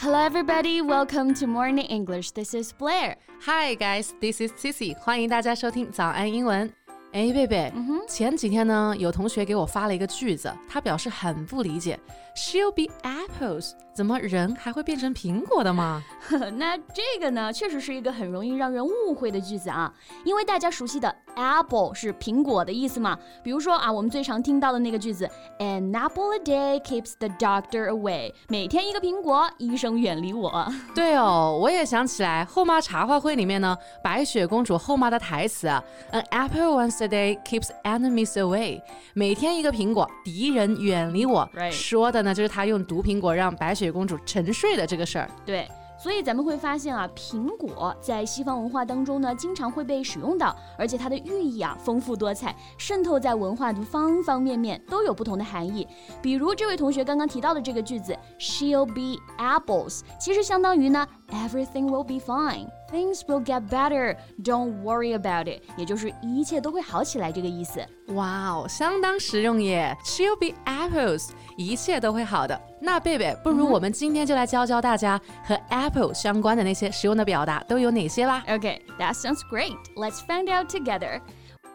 Hello, everybody. Welcome to Morning English. This is Blair. Hi, guys. This is Cici. 欢迎大家收听早安英文。哎，贝贝，前几天呢，有同学给我发了一个句子，他表示很不理解，She'll be apples， 怎么人还会变成苹果的吗？那这个呢，确实是一个很容易让人误会的句子啊，因为大家熟悉的 apple 是苹果的意思嘛。比如说啊，我们最常听到的那个句子，An apple a day keeps the doctor away，每天一个苹果，医生远离我。对哦，我也想起来，后妈茶话会里面呢，白雪公主后妈的台词，An apple once。a day keeps enemies away。每天一个苹果，敌人远离我。说的呢就是她用毒苹果让白雪雪公主沉睡的这个事儿。对。所以咱们会发现啊，苹果在西方文化当中呢，经常会被使用到，而且它的寓意啊丰富多彩，渗透在文化的方方面面，都有不同的含义。比如这位同学刚刚提到的这个句子，She'll be apples，其实相当于呢 ，Everything will be fine，Things will get better，Don't worry about it，也就是一切都会好起来这个意思。哇哦，相当实用耶！She'll be apples，一切都会好的。那贝贝，不如我们今天就来教教大家和 apple 相关的那些实用的表达都有哪些啦？Okay, that sounds great. Let's find out together.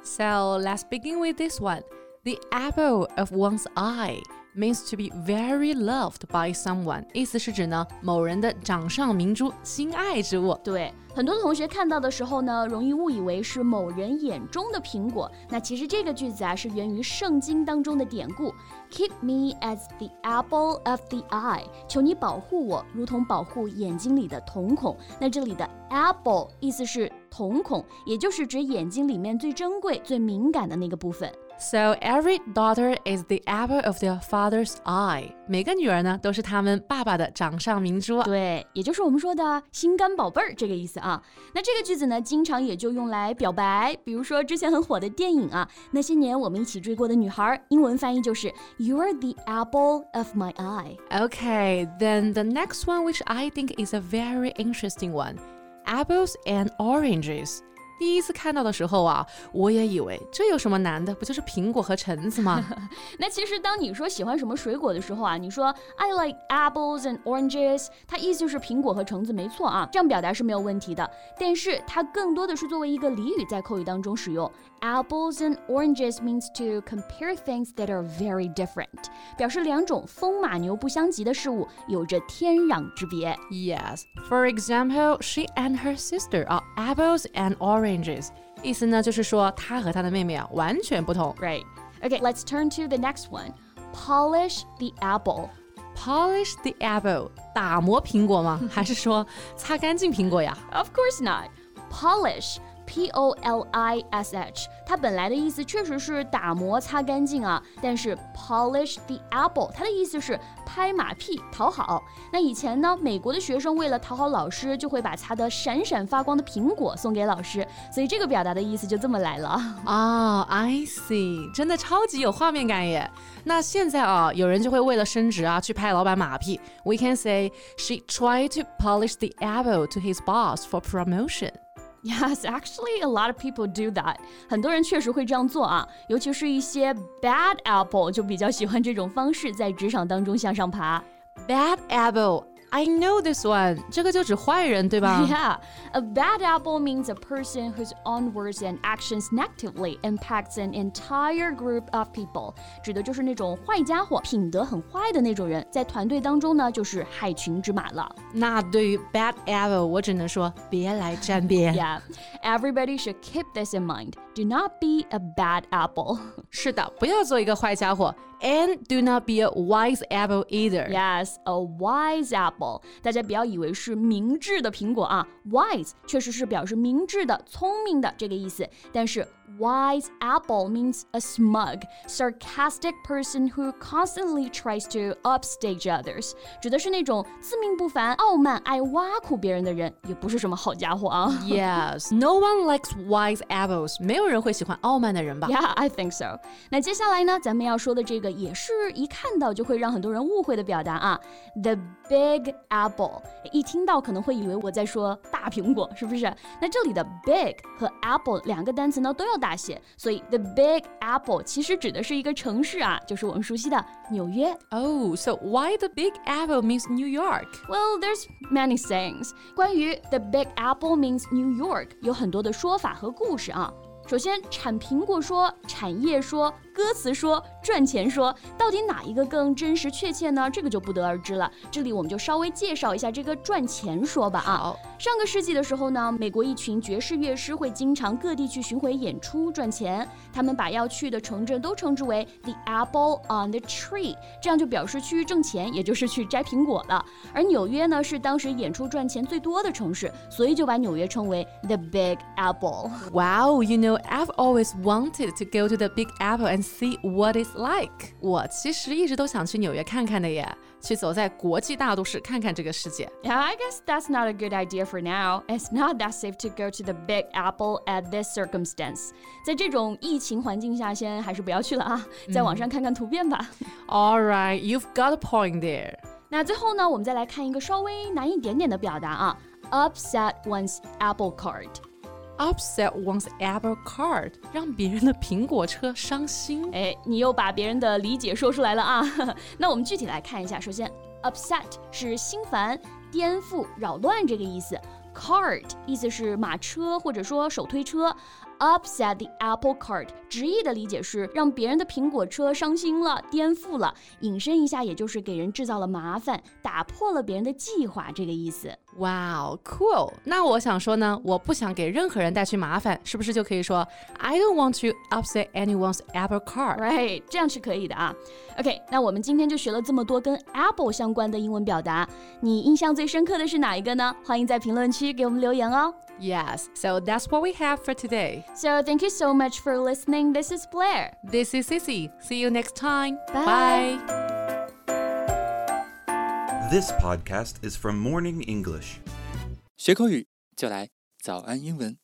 So let's begin with this one. The apple of one's eye Means to be very loved by someone，意思是指呢某人的掌上明珠、心爱之物。对，很多同学看到的时候呢，容易误以为是某人眼中的苹果。那其实这个句子啊是源于圣经当中的典故，Keep me as the apple of the eye，求你保护我，如同保护眼睛里的瞳孔。那这里的 apple 意思是瞳孔，也就是指眼睛里面最珍贵、最敏感的那个部分。So every daughter is the apple of their father's eye。每个女儿呢，都是他们爸爸的掌上明珠。对，也就是我们说的心肝宝贝儿这个意思啊。那这个句子呢，经常也就用来表白。比如说之前很火的电影啊，那些年我们一起追过的女孩，英文翻译就是 You're the apple of my eye。Okay, then the next one, which I think is a very interesting one, apples and oranges. 第一次看到的时候啊，我也以为这有什么难的，不就是苹果和橙子吗？那其实当你说喜欢什么水果的时候啊，你说 I like apples and oranges，它意思是苹果和橙子，没错啊，这样表达是没有问题的。但是它更多的是作为一个俚语在口语当中使用。Apples and oranges means to compare things that are very different，表示两种风马牛不相及的事物有着天壤之别。Yes, for example, she and her sister are apples and oranges. oranges，意思呢就是说他和他的妹妹啊完全不同。Right. Okay, let's turn to the next one. Polish the apple. Polish the apple，打磨苹果吗？还是说擦干净苹果呀？Of course not. Polish P O L I S H，它本来的意思确实是打磨、擦干净啊。但是 polish the apple，它的意思是拍马屁、讨好。那以前呢，美国的学生为了讨好老师，就会把擦得闪闪发光的苹果送给老师。所以这个表达的意思就这么来了啊。I see，真的超级有画面感耶。那现在啊，有人就会为了升职啊，去拍老板马屁。We can say she tried to polish the apple to his boss for promotion. Yes, actually, a lot of people do that. 很多人确实会这样做啊，尤其是一些 bad apple 就比较喜欢这种方式在职场当中向上爬。Bad apple I know this one，这个就指坏人，对吧？Yeah, a bad apple means a person whose own words and actions negatively impacts an entire group of people，指的就是那种坏家伙，品德很坏的那种人，在团队当中呢，就是害群之马了。那对于 bad apple，我只能说别来沾边。Yeah, everybody should keep this in mind. Do not be a bad apple. 是的，不要做一个坏家伙。 And do not be a wise apple either. Yes, a wise apple. 大家不要以为是明智的苹果啊，wise 确实是表示明智的、聪明的这个意思，但是 Wise apple means a smug, sarcastic person who constantly tries to upstage others，指的是那种自命不凡、傲慢、爱挖苦别人的人，也不是什么好家伙啊。Yes, no one likes wise apples，没有人会喜欢傲慢的人吧？Yeah, I think so。那接下来呢，咱们要说的这个也是一看到就会让很多人误会的表达啊，the big apple，一听到可能会以为我在说大苹果，是不是？那这里的 big 和 apple 两个单词呢都要。 较大些，所以 The Big Apple 其实指的是一个城市啊，就是我们熟悉的纽约。Oh, so why the Big Apple means New York? Well, there's many sayings. 关于 The Big Apple means New York 有很多的说法和故事啊。首先，产苹果说，产业说。歌词说 赚钱说，到底哪一个更真实确切呢？这个就不得而知了。这里我们就稍微介绍一下这个赚钱说吧啊。上个世纪的时候呢，美国一群爵士乐师会经常各地去巡回演出赚钱，他们把要去的城镇都称之为 The Apple on the Tree，这样就表示去挣钱，也就是去摘苹果了。而纽约呢是当时演出赚钱最多的城市，所以就把纽约称为 The Big Apple。Wow, you know I've always wanted to go to the Big Apple and see what it's like。我其实一直都想去纽约看看的耶，去走在国际大都市看看这个世界。Yeah, I guess that's not a good idea for now. It's not that safe to go to the Big Apple at this circumstance. 在这种疫情环境下，先还是不要去了啊，在网上看看图片吧。All right, you've got a point there. 那最后呢，我们再来看一个稍微难一点点的表达啊，upset one's apple cart。 Upset one's apple cart，让别人的苹果车伤心。哎，你又把别人的理解说出来了啊！那我们具体来看一下。首先，upset 是心烦、颠覆、扰乱这个意思。cart 意思是马车或者说手推车。Upset the apple cart，直译的理解是让别人的苹果车伤心了、颠覆了。引申一下，也就是给人制造了麻烦，打破了别人的计划这个意思。Wow, cool！那我想说呢，我不想给任何人带去麻烦，是不是就可以说 I don't want to upset anyone's apple cart？Right，这样是可以的啊。OK，那我们今天就学了这么多跟 apple 相关的英文表达，你印象最深刻的是哪一个呢？欢迎在评论区给我们留言哦。Yes, so that's what we have for today. So thank you so much for listening. This is Blair. This is Sissy. See you next time. Bye. Bye. This podcast is from Morning English. 学口语就来早安英文。